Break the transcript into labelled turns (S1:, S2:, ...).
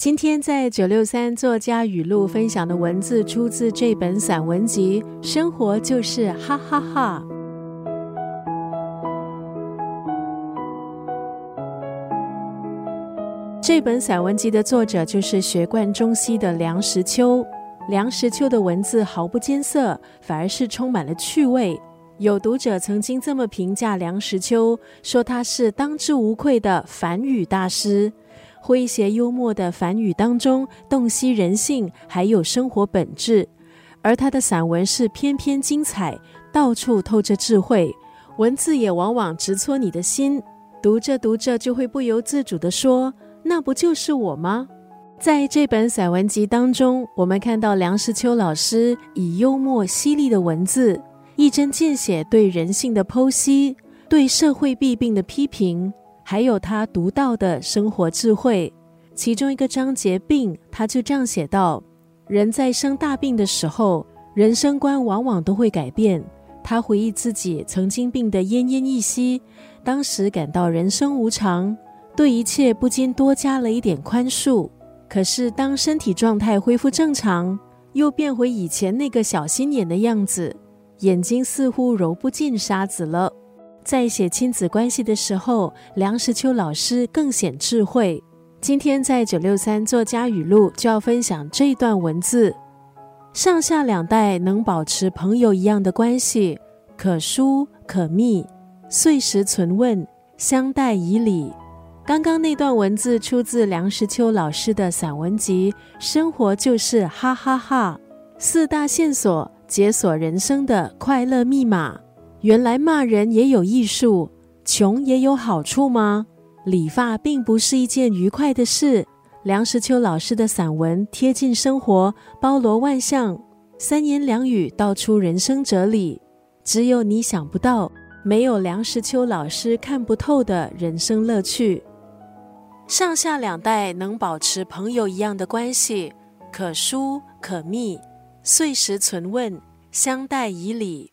S1: 今天在九六三作家语录分享的文字，出自这本散文集《生活就是哈哈哈》。这本散文集的作者就是学贯中西的梁实秋。梁实秋的文字毫不艰涩，反而是充满了趣味。有读者曾经这么评价梁实秋，说他是当之无愧的反语大师。诙谐幽默的梵语当中，洞悉人性，还有生活本质。而他的散文是篇篇精彩，到处透着智慧，文字也往往直戳你的心。读着读着，就会不由自主地说：“那不就是我吗？”在这本散文集当中，我们看到梁实秋老师以幽默犀利的文字。一针见血对人性的剖析，对社会弊病的批评，还有他独到的生活智慧。其中一个章节“病”，他就这样写道：人在生大病的时候，人生观往往都会改变。他回忆自己曾经病得奄奄一息，当时感到人生无常，对一切不禁多加了一点宽恕。可是当身体状态恢复正常，又变回以前那个小心眼的样子。眼睛似乎揉不进沙子了。在写亲子关系的时候，梁实秋老师更显智慧。今天在九六三作家语录就要分享这段文字：上下两代能保持朋友一样的关系，可疏可密，岁时存问，相待以礼。刚刚那段文字出自梁实秋老师的散文集《生活就是哈哈哈》，四大线索。解锁人生的快乐密码。原来骂人也有艺术，穷也有好处吗？理发并不是一件愉快的事。梁实秋老师的散文贴近生活，包罗万象，三言两语道出人生哲理。只有你想不到，没有梁实秋老师看不透的人生乐趣。上下两代能保持朋友一样的关系，可疏可密。岁时存问，相待以礼。